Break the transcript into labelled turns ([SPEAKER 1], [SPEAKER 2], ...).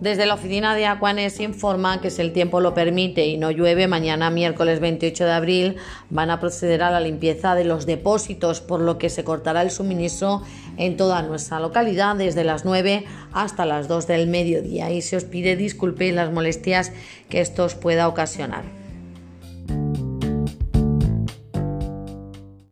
[SPEAKER 1] Desde la oficina de Aquanes informa que si el tiempo lo permite y no llueve, mañana miércoles 28 de abril van a proceder a la limpieza de los depósitos, por lo que se cortará el suministro en toda nuestra localidad desde las 9 hasta las 2 del mediodía y se os pide disculpe las molestias que esto os pueda ocasionar.